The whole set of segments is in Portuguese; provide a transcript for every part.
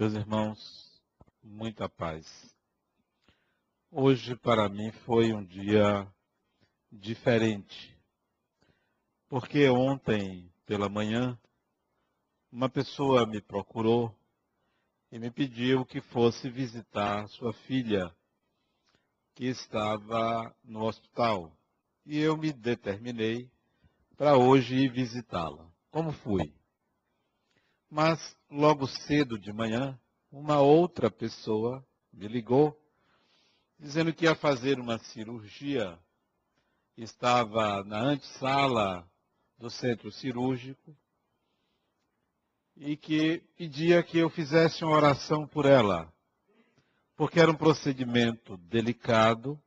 Meus irmãos, muita paz. Hoje para mim foi um dia diferente, porque ontem pela manhã uma pessoa me procurou e me pediu que fosse visitar sua filha, que estava no hospital. E eu me determinei para hoje ir visitá-la. Como fui? Mas logo cedo de manhã, uma outra pessoa me ligou, dizendo que ia fazer uma cirurgia. Estava na antessala do centro cirúrgico e que pedia que eu fizesse uma oração por ela, porque era um procedimento delicado,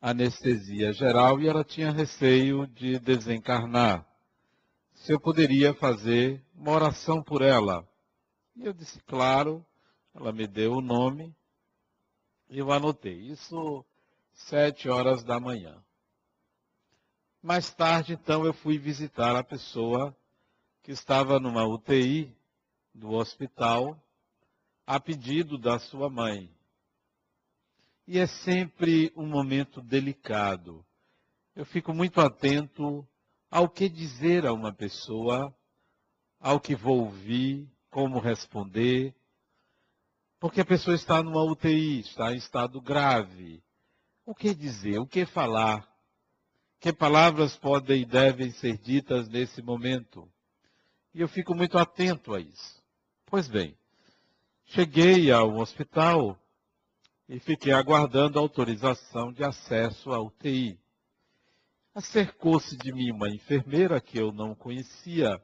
anestesia geral, e ela tinha receio de desencarnar se eu poderia fazer uma oração por ela. E eu disse, claro, ela me deu o nome, e eu anotei. Isso sete horas da manhã. Mais tarde, então, eu fui visitar a pessoa que estava numa UTI do hospital, a pedido da sua mãe. E é sempre um momento delicado. Eu fico muito atento ao que dizer a uma pessoa, ao que vou ouvir, como responder, porque a pessoa está numa UTI, está em estado grave. O que dizer? O que falar? Que palavras podem e devem ser ditas nesse momento? E eu fico muito atento a isso. Pois bem, cheguei ao hospital e fiquei aguardando autorização de acesso à UTI. Acercou-se de mim uma enfermeira que eu não conhecia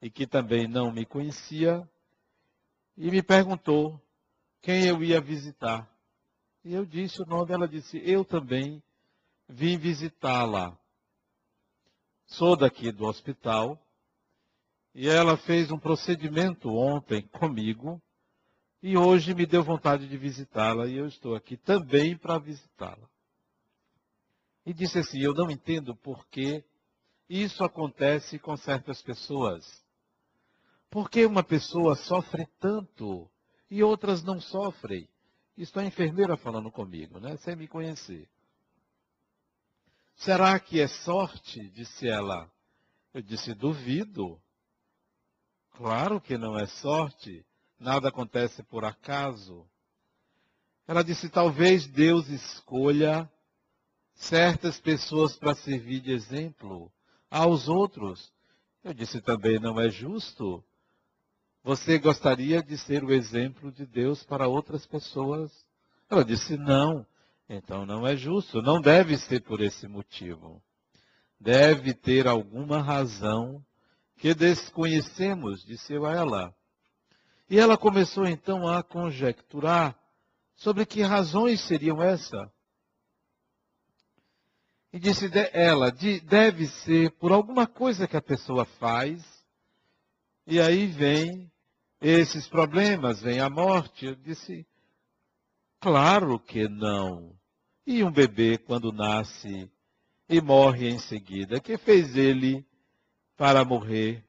e que também não me conhecia e me perguntou quem eu ia visitar. E eu disse o nome, ela disse: Eu também vim visitá-la. Sou daqui do hospital e ela fez um procedimento ontem comigo e hoje me deu vontade de visitá-la e eu estou aqui também para visitá-la e disse assim: Eu não entendo por que isso acontece com certas pessoas. Por que uma pessoa sofre tanto e outras não sofrem? Isso é a enfermeira falando comigo, né? Sem me conhecer. Será que é sorte? Disse ela. Eu disse: Duvido. Claro que não é sorte. Nada acontece por acaso. Ela disse: Talvez Deus escolha certas pessoas para servir de exemplo aos outros. Eu disse também, não é justo. Você gostaria de ser o exemplo de Deus para outras pessoas? Ela disse, não. Então não é justo. Não deve ser por esse motivo. Deve ter alguma razão que desconhecemos, disse eu a ela. E ela começou então a conjecturar sobre que razões seriam essas. E disse ela, deve ser por alguma coisa que a pessoa faz, e aí vem esses problemas, vem a morte. Eu disse, claro que não. E um bebê, quando nasce e morre em seguida, que fez ele para morrer?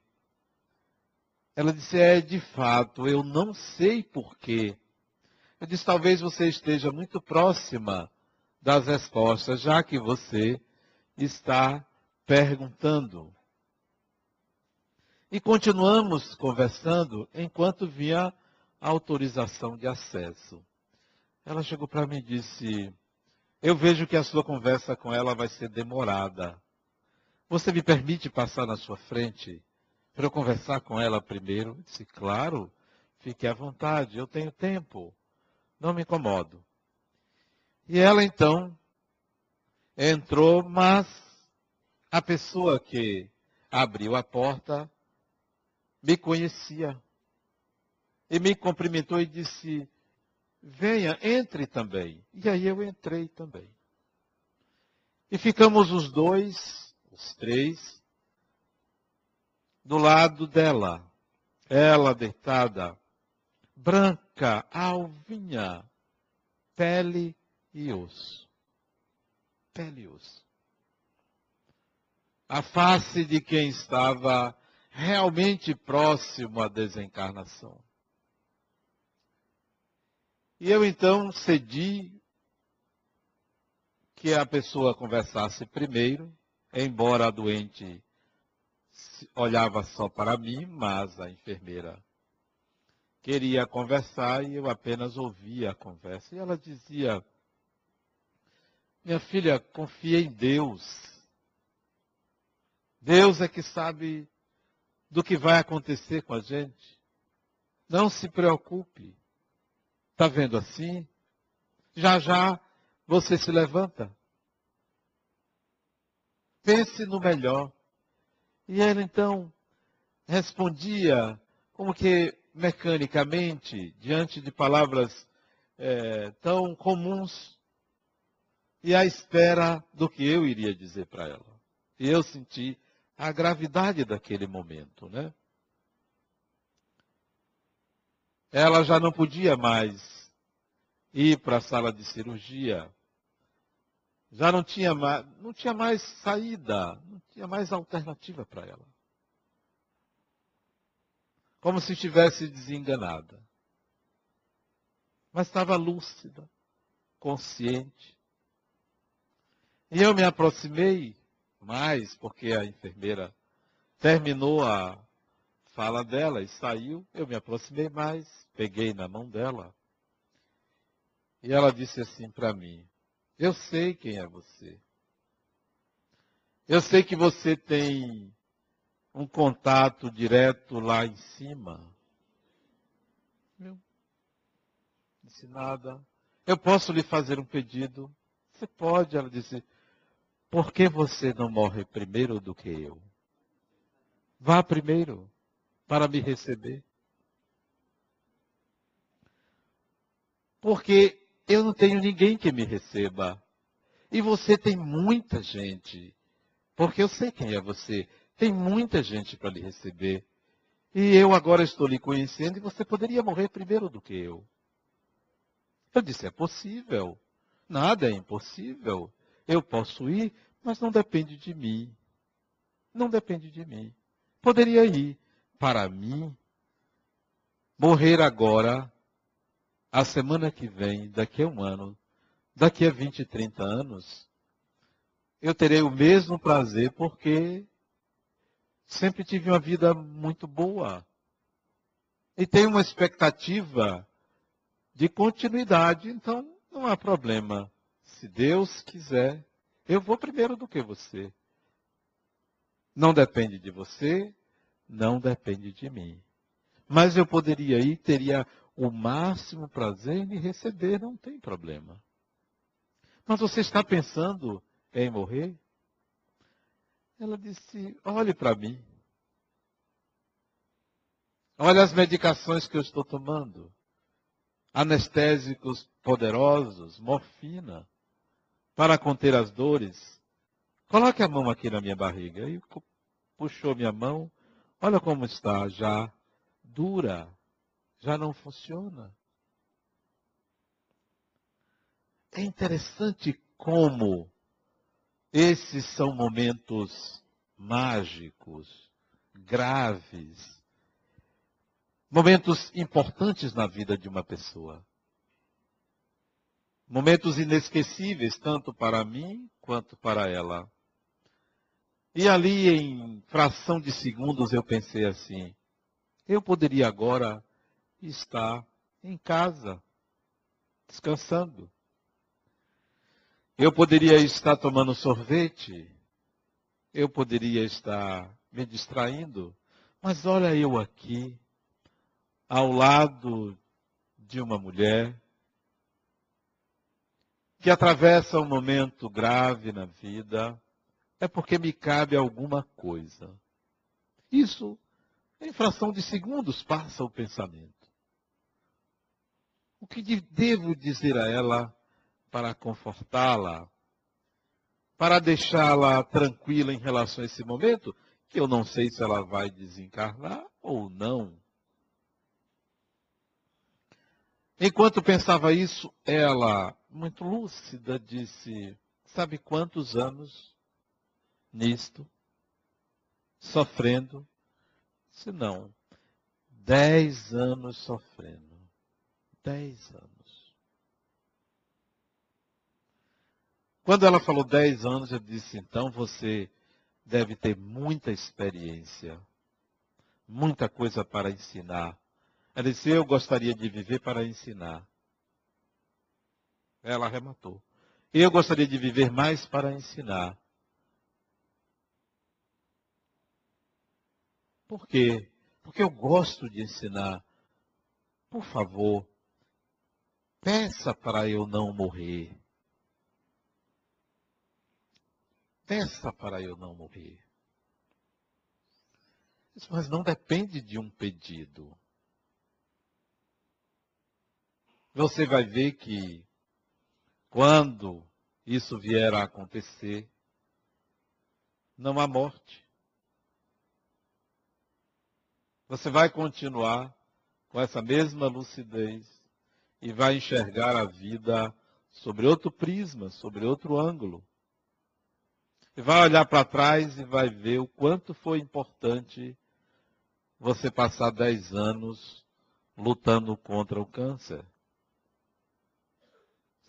Ela disse, é de fato, eu não sei porquê. Eu disse, talvez você esteja muito próxima das respostas, já que você está perguntando. E continuamos conversando enquanto via autorização de acesso. Ela chegou para mim e disse: Eu vejo que a sua conversa com ela vai ser demorada. Você me permite passar na sua frente para eu conversar com ela primeiro? Eu disse: Claro, fique à vontade, eu tenho tempo, não me incomodo. E ela então entrou, mas a pessoa que abriu a porta me conhecia. E me cumprimentou e disse: Venha, entre também. E aí eu entrei também. E ficamos os dois, os três, do lado dela. Ela deitada, branca, alvinha, pele e osso. A face de quem estava realmente próximo à desencarnação. E eu então cedi que a pessoa conversasse primeiro, embora a doente olhava só para mim, mas a enfermeira queria conversar e eu apenas ouvia a conversa. E ela dizia: Minha filha, confia em Deus. Deus é que sabe do que vai acontecer com a gente. Não se preocupe. Está vendo assim? Já já você se levanta. Pense no melhor. E ela então respondia como que mecanicamente, diante de palavras é, tão comuns, e à espera do que eu iria dizer para ela. E eu senti a gravidade daquele momento, né? Ela já não podia mais ir para a sala de cirurgia. Já não tinha mais, não tinha mais saída, não tinha mais alternativa para ela. Como se estivesse desenganada. Mas estava lúcida, consciente. E eu me aproximei mais, porque a enfermeira terminou a fala dela e saiu. Eu me aproximei mais, peguei na mão dela. E ela disse assim para mim: Eu sei quem é você. Eu sei que você tem um contato direto lá em cima. Não disse nada. Eu posso lhe fazer um pedido? Você pode, ela disse. Por que você não morre primeiro do que eu? Vá primeiro para me receber. Porque eu não tenho ninguém que me receba. E você tem muita gente. Porque eu sei quem é você. Tem muita gente para lhe receber. E eu agora estou lhe conhecendo e você poderia morrer primeiro do que eu. Eu disse: é possível. Nada é impossível. Eu posso ir, mas não depende de mim. Não depende de mim. Poderia ir. Para mim, morrer agora, a semana que vem, daqui a um ano, daqui a 20, 30 anos, eu terei o mesmo prazer porque sempre tive uma vida muito boa. E tenho uma expectativa de continuidade, então não há problema. Se Deus quiser, eu vou primeiro do que você. Não depende de você, não depende de mim. Mas eu poderia ir, teria o máximo prazer em me receber, não tem problema. Mas você está pensando em morrer? Ela disse: olhe para mim. Olha as medicações que eu estou tomando anestésicos poderosos, morfina, para conter as dores. Coloque a mão aqui na minha barriga. E puxou minha mão. Olha como está já dura. Já não funciona. É interessante como esses são momentos mágicos, graves, momentos importantes na vida de uma pessoa. Momentos inesquecíveis, tanto para mim quanto para ela. E ali, em fração de segundos, eu pensei assim: eu poderia agora estar em casa, descansando. Eu poderia estar tomando sorvete. Eu poderia estar me distraindo. Mas olha eu aqui, ao lado de uma mulher que atravessa um momento grave na vida, é porque me cabe alguma coisa. Isso, em fração de segundos, passa o pensamento. O que devo dizer a ela para confortá-la, para deixá-la tranquila em relação a esse momento, que eu não sei se ela vai desencarnar ou não. Enquanto pensava isso, ela, muito lúcida, disse: Sabe quantos anos nisto, sofrendo? Se não, dez anos sofrendo. Dez anos. Quando ela falou dez anos, eu disse: Então você deve ter muita experiência, muita coisa para ensinar. Ela disse: Eu gostaria de viver para ensinar. Ela arrematou. Eu gostaria de viver mais para ensinar. Por quê? Porque eu gosto de ensinar. Por favor, peça para eu não morrer. Peça para eu não morrer. Mas não depende de um pedido. Você vai ver que quando isso vier a acontecer, não há morte. Você vai continuar com essa mesma lucidez e vai enxergar a vida sobre outro prisma, sobre outro ângulo. E vai olhar para trás e vai ver o quanto foi importante você passar dez anos lutando contra o câncer.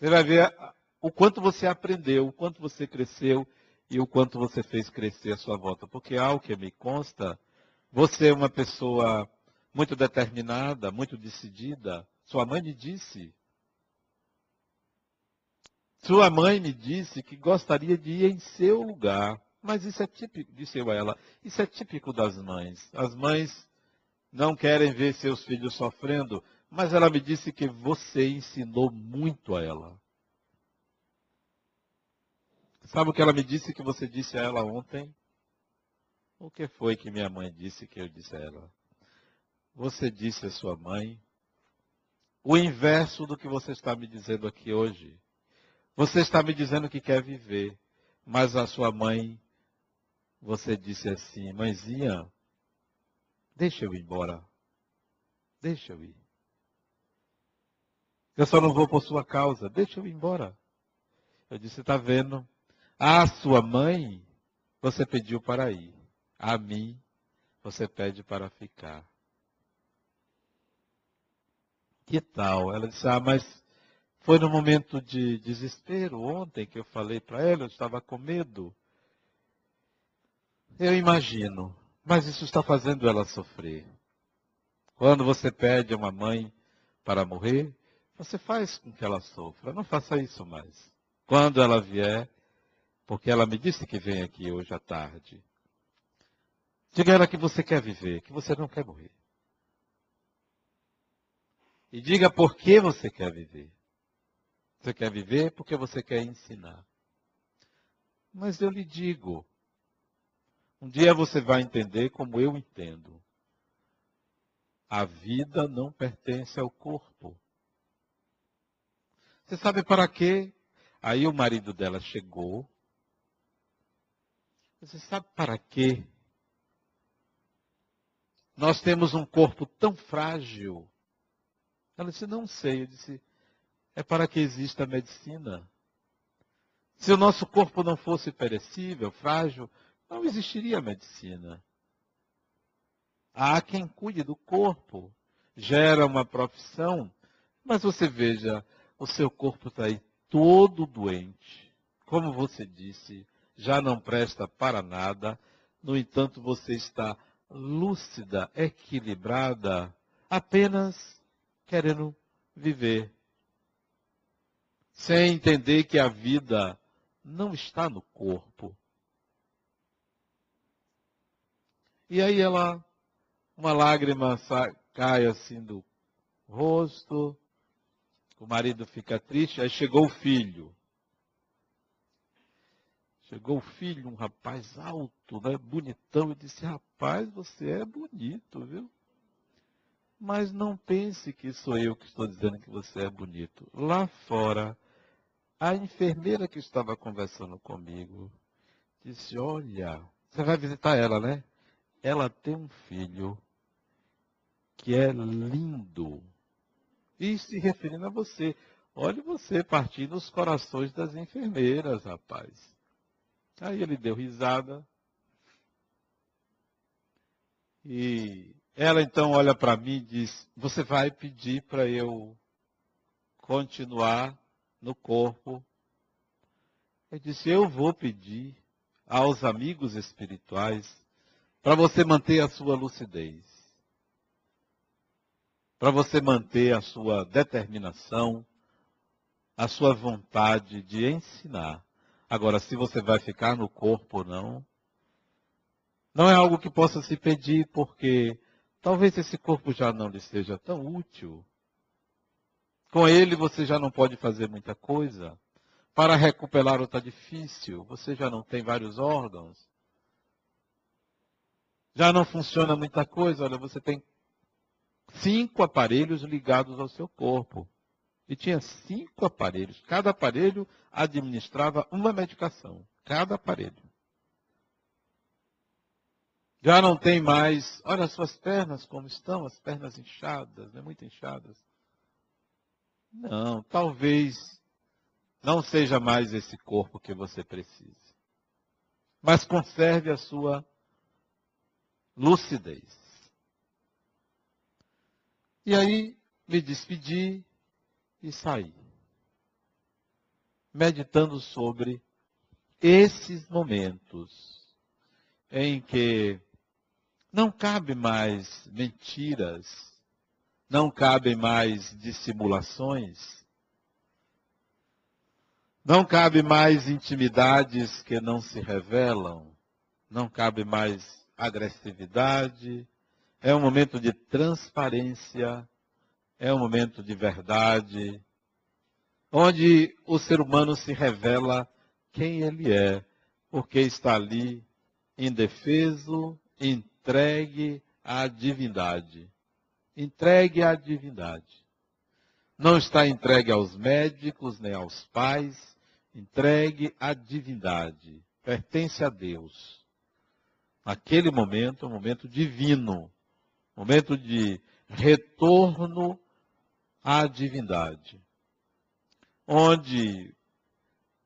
Você vai ver o quanto você aprendeu, o quanto você cresceu e o quanto você fez crescer a sua volta. Porque ao que me consta, você é uma pessoa muito determinada, muito decidida. Sua mãe me disse. Sua mãe me disse que gostaria de ir em seu lugar. Mas isso é típico, disse eu a ela, isso é típico das mães. As mães não querem ver seus filhos sofrendo, mas ela me disse que você ensinou muito a ela. Sabe o que ela me disse que você disse a ela ontem? O que foi que minha mãe disse que eu disse a ela? Você disse a sua mãe o inverso do que você está me dizendo aqui hoje. Você está me dizendo que quer viver, mas a sua mãe, você disse assim, mãezinha, deixa eu ir embora. Deixa eu ir. Eu só não vou por sua causa. Deixa eu ir embora. Eu disse, está vendo? A sua mãe, você pediu para ir. A mim, você pede para ficar. Que tal? Ela disse, ah, mas foi no momento de desespero ontem que eu falei para ela, eu estava com medo. Eu imagino, mas isso está fazendo ela sofrer. Quando você pede a uma mãe para morrer, você faz com que ela sofra. Não faça isso mais. Quando ela vier, porque ela me disse que vem aqui hoje à tarde, diga a ela que você quer viver, que você não quer morrer. E diga por que você quer viver. Você quer viver porque você quer ensinar. Mas eu lhe digo, um dia você vai entender como eu entendo. A vida não pertence ao corpo. Você sabe para quê? Aí o marido dela chegou. Você sabe para quê? Nós temos um corpo tão frágil. Ela disse, não sei. Eu disse, é para que exista a medicina. Se o nosso corpo não fosse perecível, frágil, não existiria a medicina. Há quem cuide do corpo, gera uma profissão, mas você veja, o seu corpo está aí todo doente. Como você disse, já não presta para nada. No entanto, você está lúcida, equilibrada, apenas querendo viver. Sem entender que a vida não está no corpo. E aí ela, uma lágrima cai assim do rosto, o marido fica triste, aí chegou o filho. Chegou o filho, um rapaz alto, né, bonitão, e disse, rapaz, você é bonito, viu? Mas não pense que sou eu que estou dizendo que você é bonito. Lá fora, a enfermeira que estava conversando comigo disse, olha, você vai visitar ela, né? Ela tem um filho que é lindo. E se referindo a você. Olhe você partindo os corações das enfermeiras, rapaz. Aí ele deu risada. E ela então olha para mim e diz: Você vai pedir para eu continuar no corpo? Ele disse: Eu vou pedir aos amigos espirituais para você manter a sua lucidez, para você manter a sua determinação, a sua vontade de ensinar. Agora, se você vai ficar no corpo ou não, não é algo que possa se pedir, porque talvez esse corpo já não lhe seja tão útil. Com ele você já não pode fazer muita coisa. Para recuperar está difícil, você já não tem vários órgãos. Já não funciona muita coisa, olha, você tem cinco aparelhos ligados ao seu corpo. E tinha cinco aparelhos. Cada aparelho administrava uma medicação. Cada aparelho. Já não tem mais. Olha as suas pernas como estão, as pernas inchadas, né? muito inchadas. Não, talvez não seja mais esse corpo que você precisa. Mas conserve a sua lucidez. E aí me despedi e saí. Meditando sobre esses momentos em que não cabe mais mentiras, não cabem mais dissimulações, não cabe mais intimidades que não se revelam, não cabe mais agressividade. É um momento de transparência, é um momento de verdade, onde o ser humano se revela quem ele é, porque está ali indefeso, entregue à divindade. Entregue à divindade. Não está entregue aos médicos nem aos pais, entregue à divindade, pertence a Deus. Naquele momento, um momento divino, momento de retorno à divindade, onde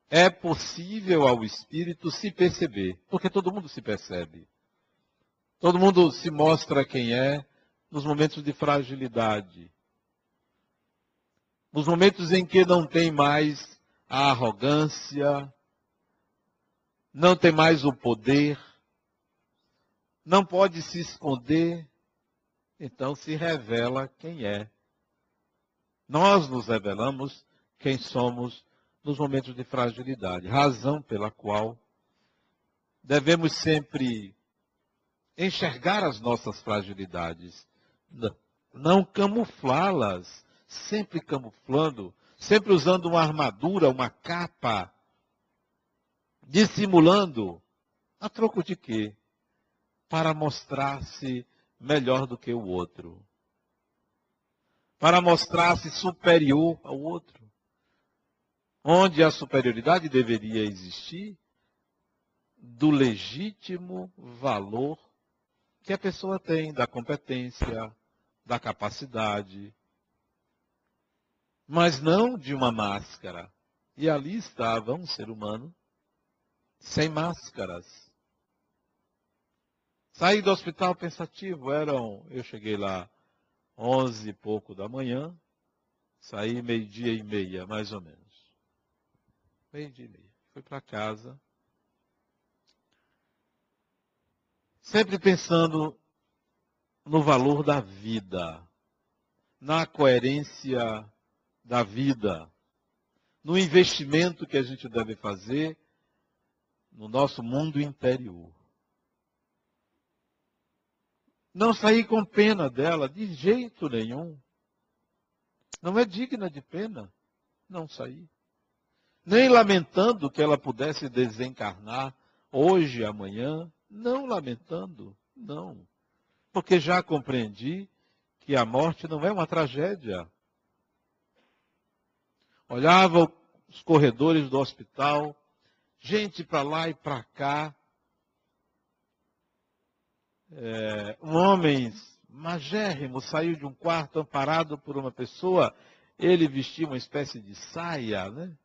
é possível ao espírito se perceber, porque todo mundo se percebe. Todo mundo se mostra quem é nos momentos de fragilidade. Nos momentos em que não tem mais a arrogância, não tem mais o poder, não pode se esconder, então se revela quem é. Nós nos revelamos quem somos nos momentos de fragilidade, razão pela qual devemos sempre enxergar as nossas fragilidades, não camuflá-las, sempre camuflando sempre usando uma armadura, uma capa, dissimulando. A troco de quê? Para mostrar-se melhor do que o outro. Para mostrar-se superior ao outro. Onde a superioridade deveria existir do legítimo valor que a pessoa tem, da competência, da capacidade, mas não de uma máscara. E ali estava um ser humano sem máscaras. Saí do hospital pensativo, eram, eu cheguei lá onze e pouco da manhã, saí meio-dia e meia, mais ou menos. Meio-dia e meia. Fui para casa. Sempre pensando no valor da vida, na coerência da vida, no investimento que a gente deve fazer no nosso mundo interior. Não sair com pena dela, de jeito nenhum. Não é digna de pena não sair. Nem lamentando que ela pudesse desencarnar hoje, amanhã. Não lamentando, não. Porque já compreendi que a morte não é uma tragédia olhava os corredores do hospital, gente para lá e para cá. É, um homem magérrimo saiu de um quarto amparado por uma pessoa, ele vestia uma espécie de saia, né?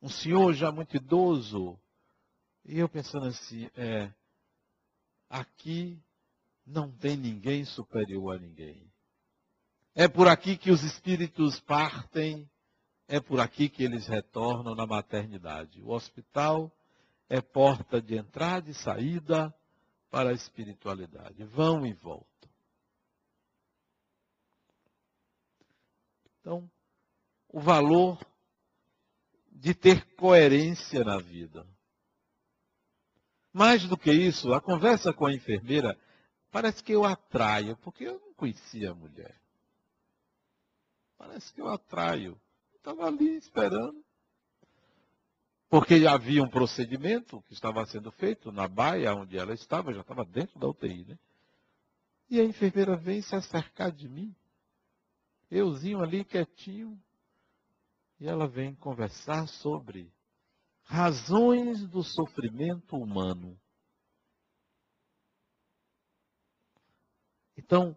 Um senhor já muito idoso. E eu pensando assim, é, aqui não tem ninguém superior a ninguém. É por aqui que os espíritos partem, é por aqui que eles retornam na maternidade. O hospital é porta de entrada e saída para a espiritualidade. Vão e voltam. Então, o valor de ter coerência na vida. Mais do que isso, a conversa com a enfermeira parece que eu atraio, porque eu não conhecia a mulher. Parece que eu atraio. Estava ali esperando. Porque havia um procedimento que estava sendo feito na baia onde ela estava, já estava dentro da UTI, né? E a enfermeira vem se acercar de mim. Euzinho ali quietinho. E ela vem conversar sobre razões do sofrimento humano. Então,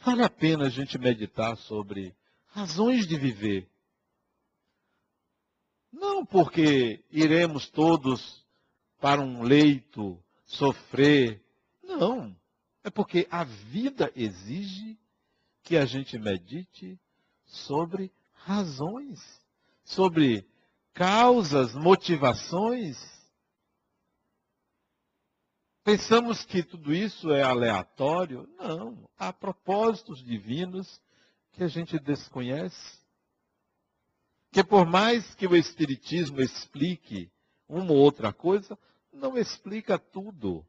vale a pena a gente meditar sobre razões de viver. Não porque iremos todos para um leito sofrer. Não. É porque a vida exige que a gente medite sobre razões, sobre causas, motivações. Pensamos que tudo isso é aleatório? Não. Há propósitos divinos que a gente desconhece. Que por mais que o Espiritismo explique uma ou outra coisa, não explica tudo.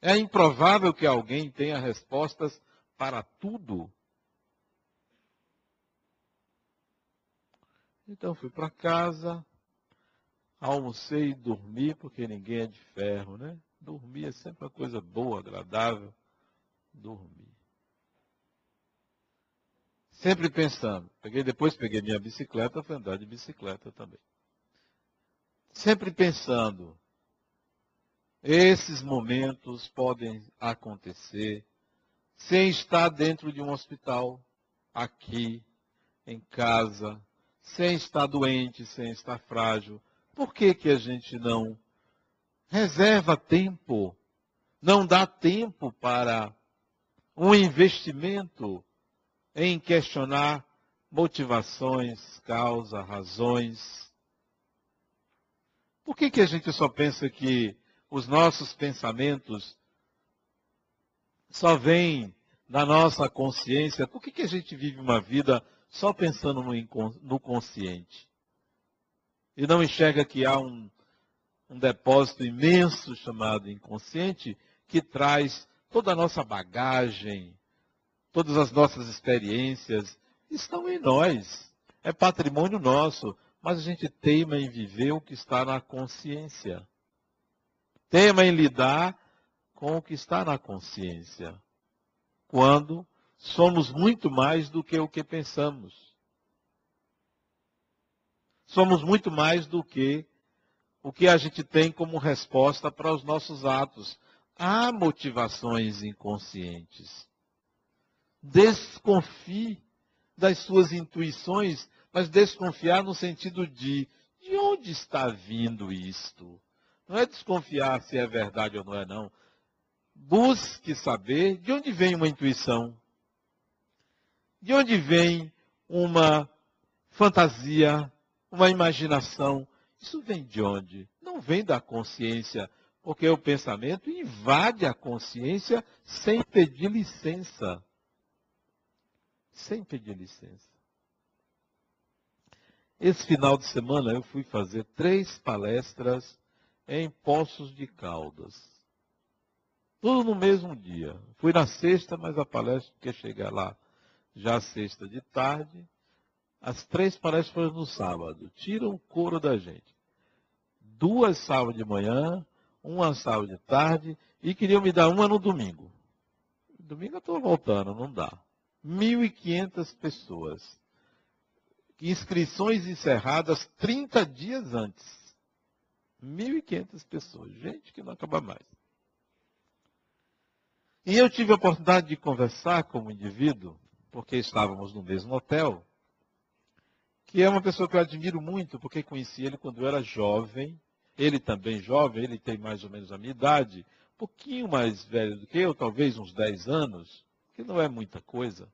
É improvável que alguém tenha respostas para tudo. Então fui para casa, almocei e dormi, porque ninguém é de ferro, né? Dormir é sempre uma coisa boa, agradável. Dormir. Sempre pensando. Peguei, depois peguei minha bicicleta, fui andar de bicicleta também. Sempre pensando. Esses momentos podem acontecer sem estar dentro de um hospital, aqui, em casa, sem estar doente, sem estar frágil. Por que, que a gente não reserva tempo, não dá tempo para um investimento em questionar motivações, causa, razões. Por que, que a gente só pensa que os nossos pensamentos só vêm na nossa consciência? Por que, que a gente vive uma vida só pensando no, no consciente? E não enxerga que há um, um depósito imenso chamado inconsciente que traz toda a nossa bagagem, todas as nossas experiências estão em nós. É patrimônio nosso, mas a gente teima em viver o que está na consciência. Teima em lidar com o que está na consciência. Quando somos muito mais do que o que pensamos. Somos muito mais do que o que a gente tem como resposta para os nossos atos. Há motivações inconscientes. Desconfie das suas intuições, mas desconfiar no sentido de de onde está vindo isto? Não é desconfiar se é verdade ou não é, não. Busque saber de onde vem uma intuição. De onde vem uma fantasia, uma imaginação. Isso vem de onde? Não vem da consciência, porque o pensamento invade a consciência sem pedir licença sem pedir licença. Esse final de semana eu fui fazer três palestras em Poços de Caldas. Tudo no mesmo dia. Fui na sexta, mas a palestra que chegar lá já sexta de tarde. As três palestras foram no sábado. Tiram o couro da gente. Duas sábado de manhã, uma sábado de tarde e queriam me dar uma no domingo. Domingo eu estou voltando, não dá. 1.500 pessoas. Inscrições encerradas 30 dias antes. 1.500 pessoas. Gente que não acaba mais. E eu tive a oportunidade de conversar com um indivíduo, porque estávamos no mesmo hotel, que é uma pessoa que eu admiro muito, porque conheci ele quando eu era jovem. Ele também jovem, ele tem mais ou menos a minha idade, um pouquinho mais velho do que eu, talvez uns 10 anos, que não é muita coisa.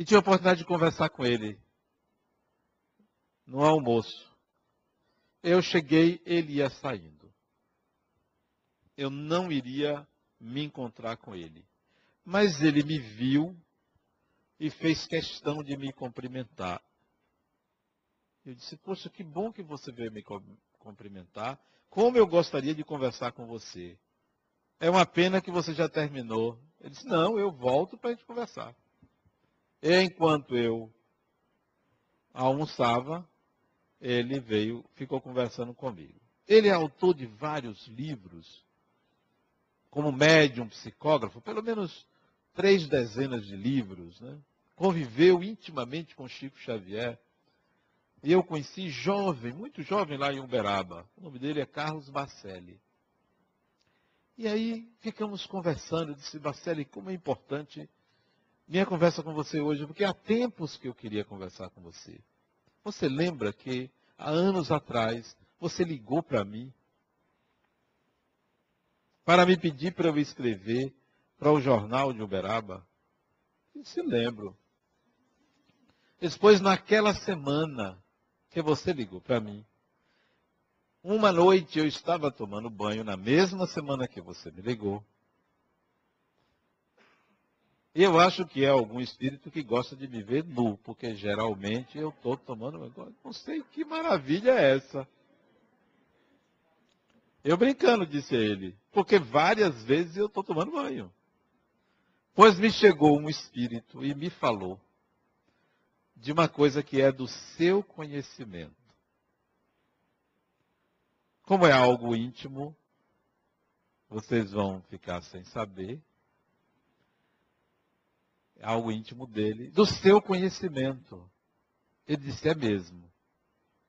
E tive a oportunidade de conversar com ele no almoço. Eu cheguei, ele ia saindo. Eu não iria me encontrar com ele. Mas ele me viu e fez questão de me cumprimentar. Eu disse, poxa, que bom que você veio me cumprimentar. Como eu gostaria de conversar com você. É uma pena que você já terminou. Ele disse, não, eu volto para a gente conversar. Enquanto eu almoçava, ele veio, ficou conversando comigo. Ele é autor de vários livros, como médium, psicógrafo, pelo menos três dezenas de livros. Né? Conviveu intimamente com Chico Xavier. E eu conheci jovem, muito jovem lá em Uberaba. O nome dele é Carlos Bacelli. E aí ficamos conversando. Eu disse, Bacelli, como é importante minha conversa com você hoje, porque há tempos que eu queria conversar com você. Você lembra que há anos atrás você ligou para mim para me pedir para eu escrever para o jornal de Uberaba? Eu se lembro. Depois, naquela semana que você ligou para mim, uma noite eu estava tomando banho, na mesma semana que você me ligou. Eu acho que é algum espírito que gosta de me ver nu, porque geralmente eu estou tomando banho. Não sei que maravilha é essa. Eu brincando, disse ele, porque várias vezes eu estou tomando banho. Pois me chegou um espírito e me falou de uma coisa que é do seu conhecimento. Como é algo íntimo, vocês vão ficar sem saber algo íntimo dele, do seu conhecimento. Ele disse: É mesmo.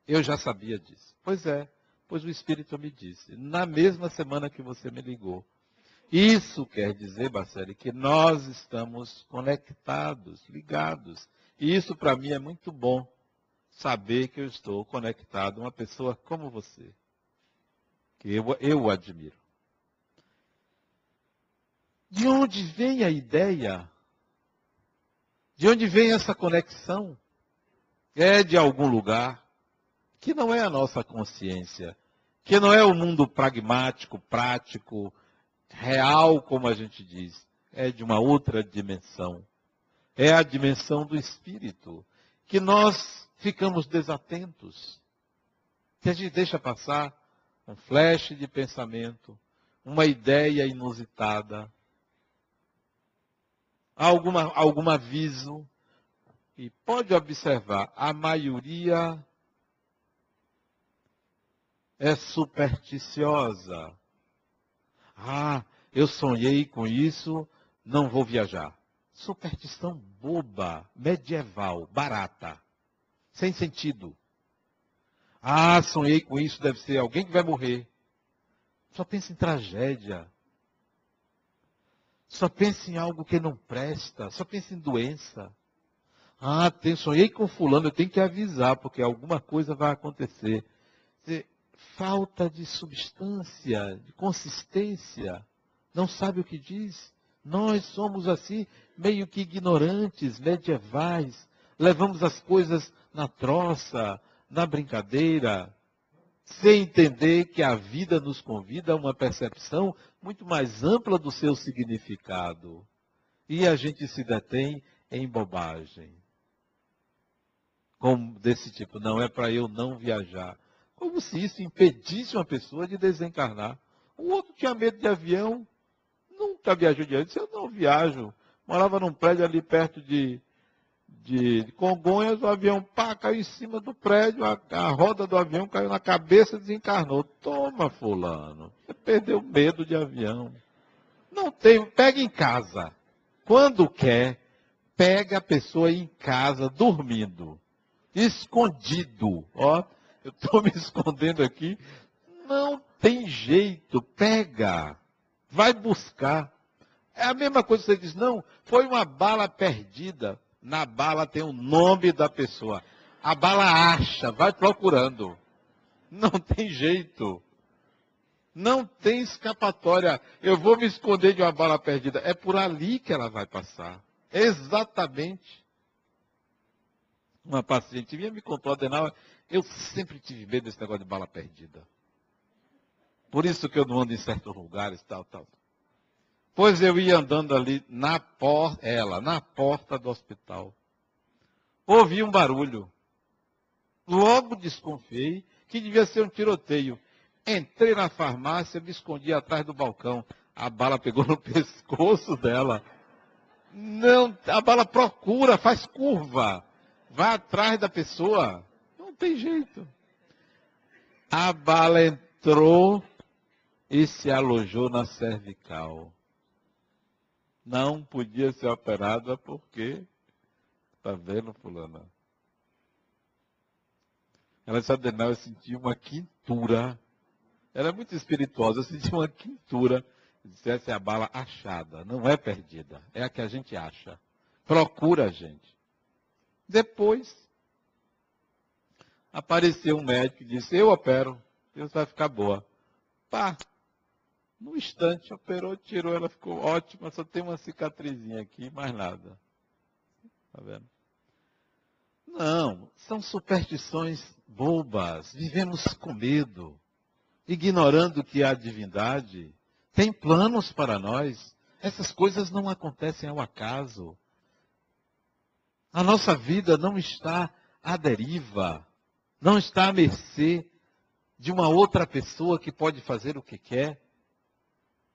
Eu já sabia disso. Pois é, pois o Espírito me disse, na mesma semana que você me ligou. Isso quer dizer, Bacelli, que nós estamos conectados, ligados. E isso para mim é muito bom, saber que eu estou conectado a uma pessoa como você, que eu, eu admiro. De onde vem a ideia de onde vem essa conexão? É de algum lugar que não é a nossa consciência, que não é o mundo pragmático, prático, real, como a gente diz. É de uma outra dimensão. É a dimensão do espírito, que nós ficamos desatentos, que a gente deixa passar um flash de pensamento, uma ideia inusitada, alguma, algum aviso. E pode observar, a maioria é supersticiosa. Ah, eu sonhei com isso, não vou viajar. Superstição boba, medieval, barata, sem sentido. Ah, sonhei com isso, deve ser alguém que vai morrer. Só pensa em tragédia. Só pensa em algo que não presta, só pensa em doença. Ah, tem, sonhei com fulano, eu tenho que avisar, porque alguma coisa vai acontecer. Dizer, falta de substância, de consistência, não sabe o que diz. Nós somos assim, meio que ignorantes, medievais, levamos as coisas na troça, na brincadeira, sem entender que a vida nos convida a uma percepção muito mais ampla do seu significado. E a gente se detém em bobagem. Como desse tipo, não é para eu não viajar. Como se isso impedisse uma pessoa de desencarnar. O outro tinha medo de avião, nunca viajou de avião. Disse, eu não viajo. Morava num prédio ali perto de de, Congonhas, o avião pá, caiu em cima do prédio, a, a roda do avião caiu na cabeça e desencarnou. Toma, fulano, você perdeu medo de avião. Não tem, pega em casa. Quando quer, pega a pessoa em casa, dormindo, escondido. Ó, eu estou me escondendo aqui. Não tem jeito, pega, vai buscar. É a mesma coisa que você diz, não, foi uma bala perdida. Na bala tem o nome da pessoa. A bala acha, vai procurando. Não tem jeito. Não tem escapatória. Eu vou me esconder de uma bala perdida. É por ali que ela vai passar. Exatamente. Uma paciente minha me contou, Adenal, eu sempre tive medo desse negócio de bala perdida. Por isso que eu não ando em certos lugares, tal, tal. Pois eu ia andando ali na porta, ela, na porta do hospital. Ouvi um barulho. Logo desconfiei que devia ser um tiroteio. Entrei na farmácia, me escondi atrás do balcão. A bala pegou no pescoço dela. Não, a bala procura, faz curva. Vai atrás da pessoa. Não tem jeito. A bala entrou e se alojou na cervical. Não podia ser operada porque, está vendo, fulana? Ela disse, Adenal, eu senti uma quintura. Ela é muito espirituosa, eu senti uma quintura. Disse, essa é a bala achada, não é perdida, é a que a gente acha. Procura a gente. Depois, apareceu um médico e disse, eu opero, Deus vai ficar boa. Pá, no instante, operou, tirou, ela ficou ótima, só tem uma cicatrizinha aqui, mais nada. Tá vendo? Não, são superstições bobas. Vivemos com medo, ignorando que a divindade tem planos para nós. Essas coisas não acontecem ao acaso. A nossa vida não está à deriva, não está à mercê de uma outra pessoa que pode fazer o que quer.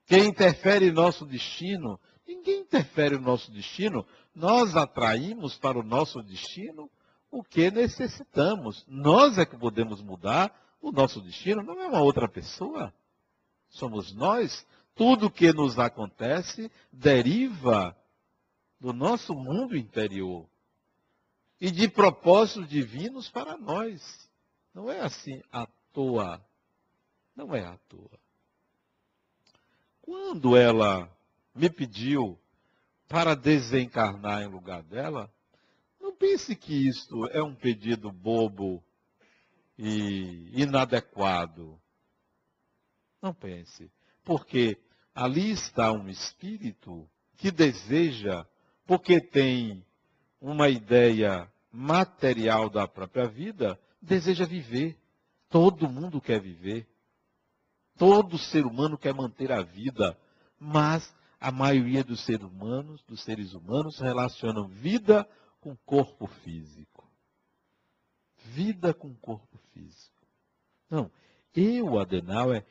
Quem interfere em nosso destino? Ninguém interfere no nosso destino. Nós atraímos para o nosso destino o que necessitamos. Nós é que podemos mudar o nosso destino, não é uma outra pessoa. Somos nós. Tudo que nos acontece deriva do nosso mundo interior e de propósitos divinos para nós. Não é assim à toa. Não é à toa. Quando ela me pediu para desencarnar em lugar dela, não pense que isto é um pedido bobo e inadequado. Não pense. Porque ali está um espírito que deseja, porque tem uma ideia material da própria vida, deseja viver. Todo mundo quer viver. Todo ser humano quer manter a vida, mas a maioria dos seres humanos, dos seres humanos relacionam vida com corpo físico. Vida com corpo físico. Não, eu, Adenauer,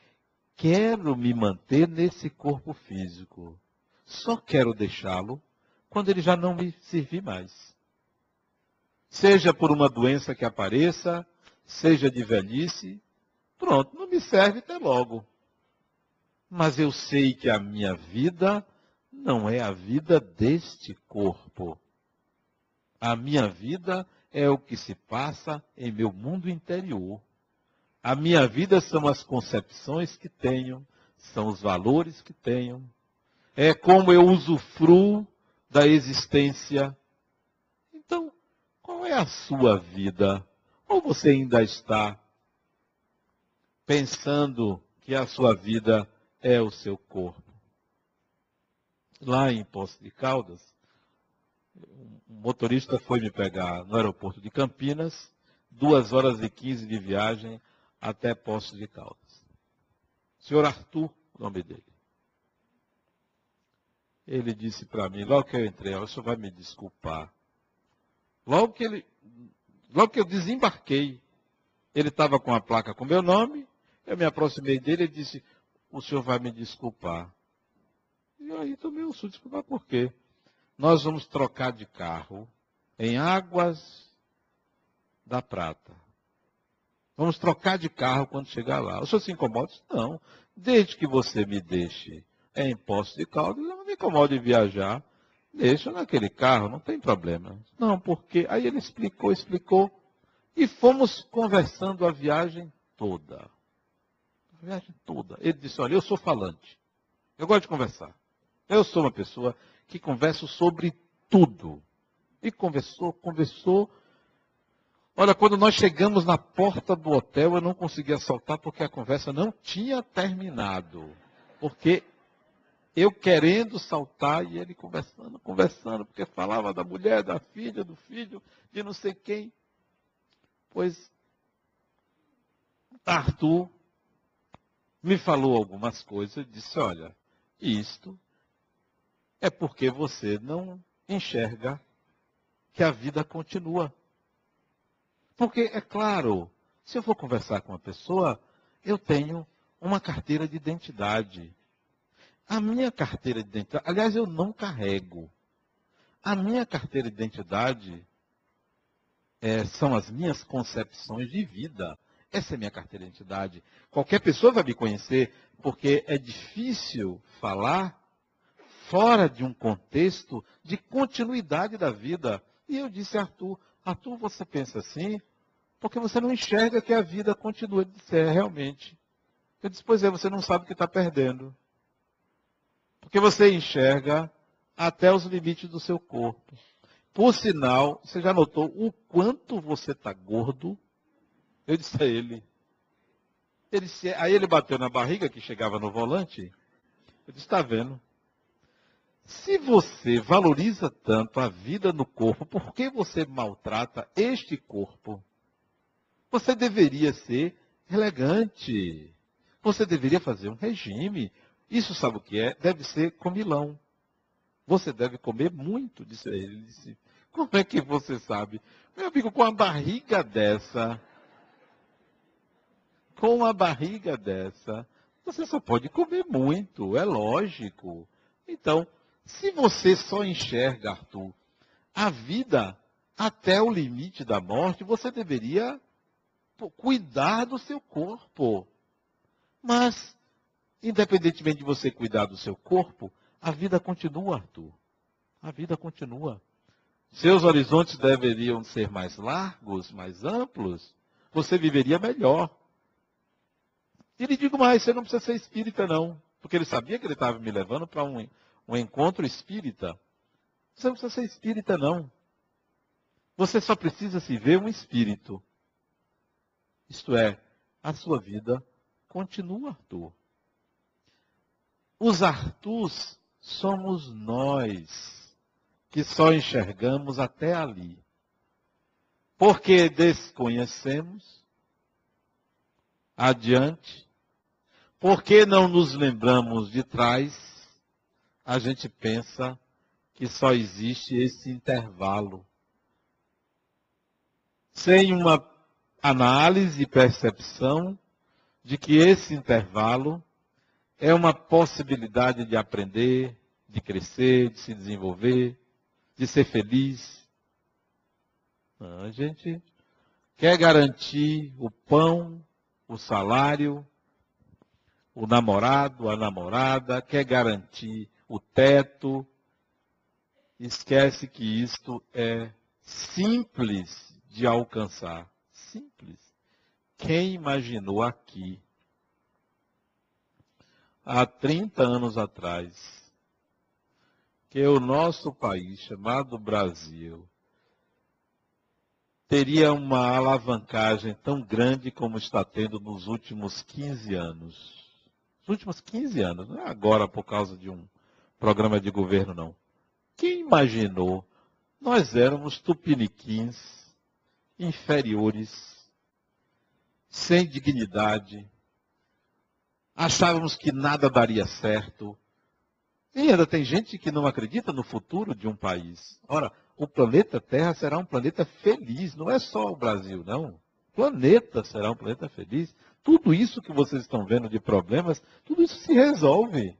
quero me manter nesse corpo físico. Só quero deixá-lo quando ele já não me servir mais. Seja por uma doença que apareça, seja de velhice, Pronto, não me serve até logo. Mas eu sei que a minha vida não é a vida deste corpo. A minha vida é o que se passa em meu mundo interior. A minha vida são as concepções que tenho, são os valores que tenho. É como eu usufruo da existência. Então, qual é a sua vida? Ou você ainda está pensando que a sua vida é o seu corpo. Lá em Poço de Caldas, um motorista foi me pegar no aeroporto de Campinas, duas horas e quinze de viagem até Poço de Caldas. Senhor Arthur, o nome dele. Ele disse para mim, logo que eu entrei, o senhor vai me desculpar. Logo que ele, logo que eu desembarquei, ele estava com a placa com meu nome eu me aproximei dele e disse, o senhor vai me desculpar. E aí tomei um susto, desculpar por quê? Nós vamos trocar de carro em Águas da Prata. Vamos trocar de carro quando chegar lá. O senhor se incomoda? Não. Desde que você me deixe em Poço de Caldas, eu não me incomodo em viajar. Deixa naquele carro, não tem problema. Não, porque. Aí ele explicou, explicou. E fomos conversando a viagem toda a viagem toda. Ele disse: Olha, eu sou falante. Eu gosto de conversar. Eu sou uma pessoa que converso sobre tudo. E conversou, conversou. Olha, quando nós chegamos na porta do hotel, eu não conseguia soltar porque a conversa não tinha terminado. Porque Eu querendo saltar e ele conversando, conversando, porque falava da mulher, da filha, do filho, de não sei quem. Pois Arthur me falou algumas coisas disse: Olha, isto é porque você não enxerga que a vida continua. Porque, é claro, se eu for conversar com uma pessoa, eu tenho uma carteira de identidade. A minha carteira de identidade, aliás, eu não carrego. A minha carteira de identidade é, são as minhas concepções de vida. Essa é minha carteira de identidade. Qualquer pessoa vai me conhecer, porque é difícil falar fora de um contexto de continuidade da vida. E eu disse a Arthur, Arthur, você pensa assim porque você não enxerga que a vida continua de ser realmente. Eu disse, pois é, você não sabe o que está perdendo. Porque você enxerga até os limites do seu corpo. Por sinal, você já notou o quanto você está gordo? Eu disse a ele. ele disse, aí ele bateu na barriga que chegava no volante. Eu disse, está vendo? Se você valoriza tanto a vida no corpo, por que você maltrata este corpo? Você deveria ser elegante. Você deveria fazer um regime. Isso sabe o que é? Deve ser comilão. Você deve comer muito, disse ele. ele disse, Como é que você sabe? Meu amigo, com a barriga dessa, com a barriga dessa, você só pode comer muito, é lógico. Então, se você só enxerga, Arthur, a vida até o limite da morte, você deveria cuidar do seu corpo. Mas, independentemente de você cuidar do seu corpo, a vida continua, Arthur. A vida continua. Seus horizontes deveriam ser mais largos, mais amplos. Você viveria melhor. E lhe digo mais, você não precisa ser espírita, não. Porque ele sabia que ele estava me levando para um, um encontro espírita. Você não precisa ser espírita, não. Você só precisa se ver um espírito. Isto é, a sua vida continua, Arthur. Os Arturs somos nós que só enxergamos até ali. Porque desconhecemos, adiante, porque não nos lembramos de trás, a gente pensa que só existe esse intervalo. Sem uma análise e percepção de que esse intervalo é uma possibilidade de aprender, de crescer, de se desenvolver, de ser feliz. A gente quer garantir o pão, o salário, o namorado, a namorada, quer garantir o teto. Esquece que isto é simples de alcançar. Simples. Quem imaginou aqui, há 30 anos atrás, que o nosso país, chamado Brasil, teria uma alavancagem tão grande como está tendo nos últimos 15 anos? Nos últimos 15 anos, não é agora por causa de um programa de governo, não. Quem imaginou? Nós éramos tupiniquins, inferiores, sem dignidade, achávamos que nada daria certo. E ainda tem gente que não acredita no futuro de um país. Ora, o planeta Terra será um planeta feliz, não é só o Brasil, não. Planeta será um planeta feliz. Tudo isso que vocês estão vendo de problemas, tudo isso se resolve.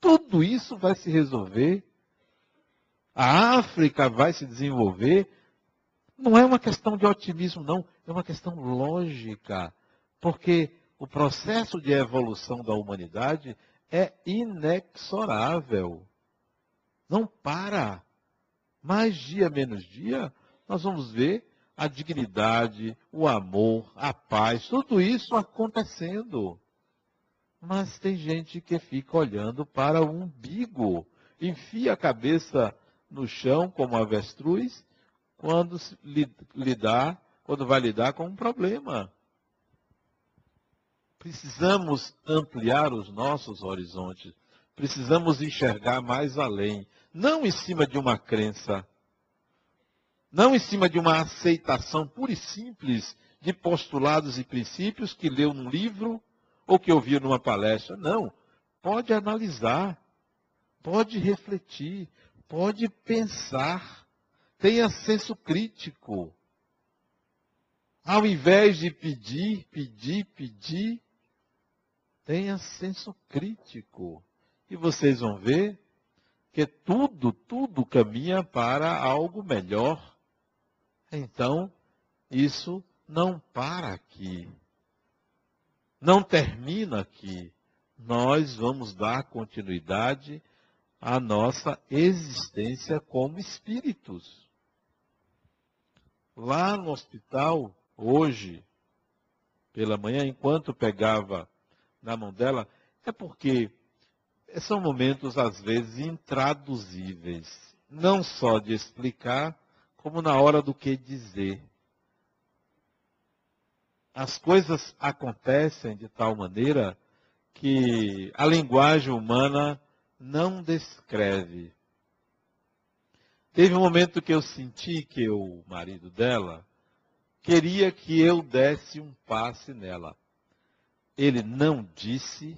Tudo isso vai se resolver. A África vai se desenvolver. Não é uma questão de otimismo, não. É uma questão lógica. Porque o processo de evolução da humanidade é inexorável. Não para. Mais dia, menos dia, nós vamos ver a dignidade, o amor, a paz, tudo isso acontecendo. Mas tem gente que fica olhando para o umbigo, enfia a cabeça no chão como avestruz, quando lidar, quando vai lidar com um problema. Precisamos ampliar os nossos horizontes. precisamos enxergar mais além, não em cima de uma crença, não em cima de uma aceitação pura e simples de postulados e princípios que leu num livro ou que ouviu numa palestra. Não. Pode analisar, pode refletir, pode pensar. Tenha senso crítico. Ao invés de pedir, pedir, pedir, tenha senso crítico. E vocês vão ver que tudo, tudo caminha para algo melhor. Então, isso não para aqui. Não termina aqui. Nós vamos dar continuidade à nossa existência como espíritos. Lá no hospital, hoje, pela manhã, enquanto pegava na mão dela, é porque são momentos, às vezes, intraduzíveis. Não só de explicar, como na hora do que dizer. As coisas acontecem de tal maneira que a linguagem humana não descreve. Teve um momento que eu senti que o marido dela queria que eu desse um passe nela. Ele não disse,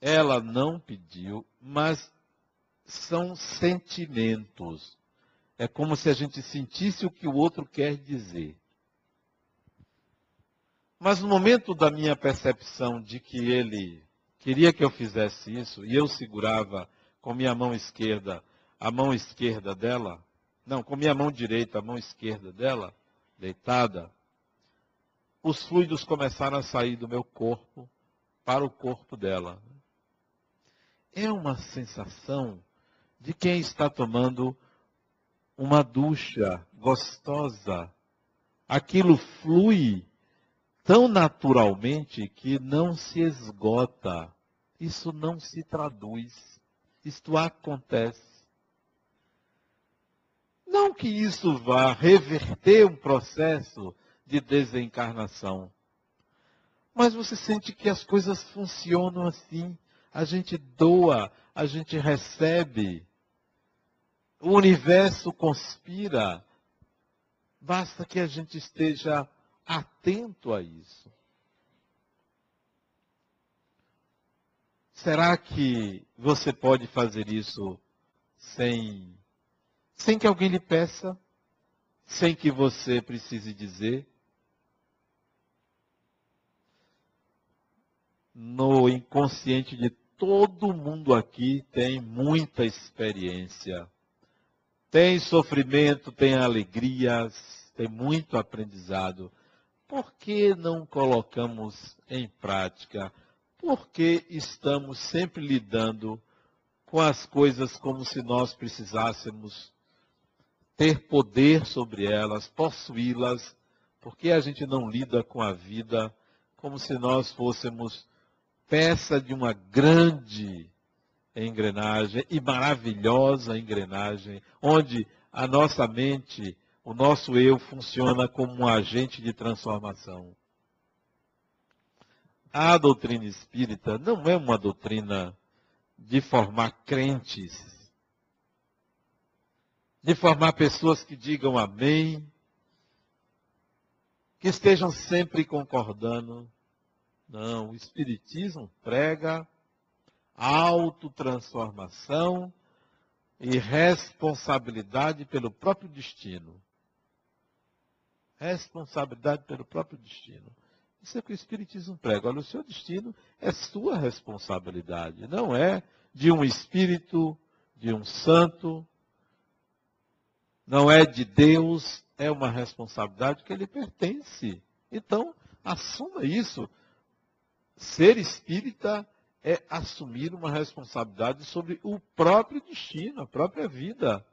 ela não pediu, mas são sentimentos. É como se a gente sentisse o que o outro quer dizer. Mas no momento da minha percepção de que ele queria que eu fizesse isso, e eu segurava com minha mão esquerda a mão esquerda dela, não, com minha mão direita a mão esquerda dela, deitada, os fluidos começaram a sair do meu corpo para o corpo dela. É uma sensação de quem está tomando uma ducha gostosa. Aquilo flui tão naturalmente que não se esgota. Isso não se traduz. Isto acontece. Não que isso vá reverter um processo de desencarnação. Mas você sente que as coisas funcionam assim. A gente doa, a gente recebe. O universo conspira. Basta que a gente esteja atento a isso. Será que você pode fazer isso sem, sem que alguém lhe peça? Sem que você precise dizer? No inconsciente de todo mundo aqui tem muita experiência tem sofrimento, tem alegrias, tem muito aprendizado. Por que não colocamos em prática? Por que estamos sempre lidando com as coisas como se nós precisássemos ter poder sobre elas, possuí-las? Por que a gente não lida com a vida como se nós fôssemos peça de uma grande engrenagem e maravilhosa engrenagem, onde a nossa mente, o nosso eu funciona como um agente de transformação. A doutrina espírita não é uma doutrina de formar crentes, de formar pessoas que digam amém, que estejam sempre concordando. Não, o Espiritismo prega autotransformação e responsabilidade pelo próprio destino. Responsabilidade pelo próprio destino. Isso é o que o Espiritismo prega. Olha, o seu destino é sua responsabilidade, não é de um espírito, de um santo, não é de Deus, é uma responsabilidade que lhe pertence. Então, assuma isso. Ser espírita assumir uma responsabilidade sobre o próprio destino, a própria vida.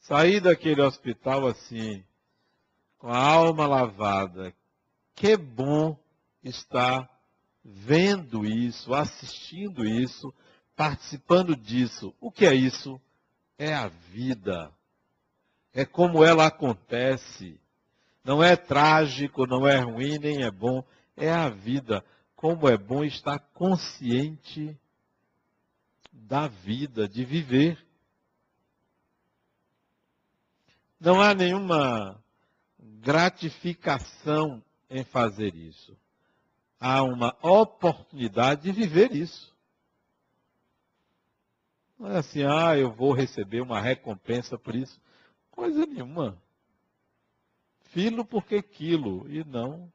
Sair daquele hospital assim, com a alma lavada. Que bom estar vendo isso, assistindo isso, participando disso. O que é isso? É a vida. É como ela acontece. Não é trágico, não é ruim, nem é bom. É a vida. Como é bom estar consciente da vida, de viver. Não há nenhuma gratificação em fazer isso. Há uma oportunidade de viver isso. Não é assim, ah, eu vou receber uma recompensa por isso. Coisa nenhuma. Filo porque quilo, e não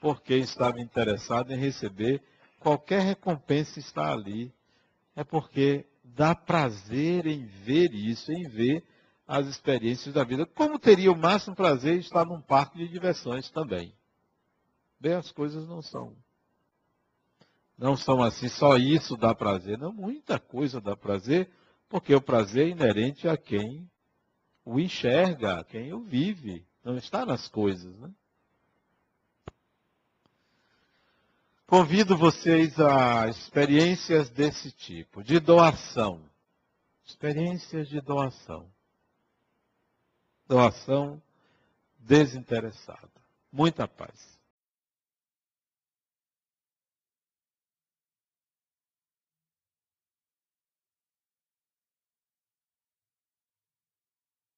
porque estava interessado em receber qualquer recompensa está ali. É porque dá prazer em ver isso, em ver as experiências da vida. Como teria o máximo prazer estar num parque de diversões também. Bem, as coisas não são. Não são assim, só isso dá prazer. Não, muita coisa dá prazer, porque o prazer é inerente a quem o enxerga, a quem o vive. Não está nas coisas, né? Convido vocês a experiências desse tipo, de doação. Experiências de doação doação desinteressada. Muita paz.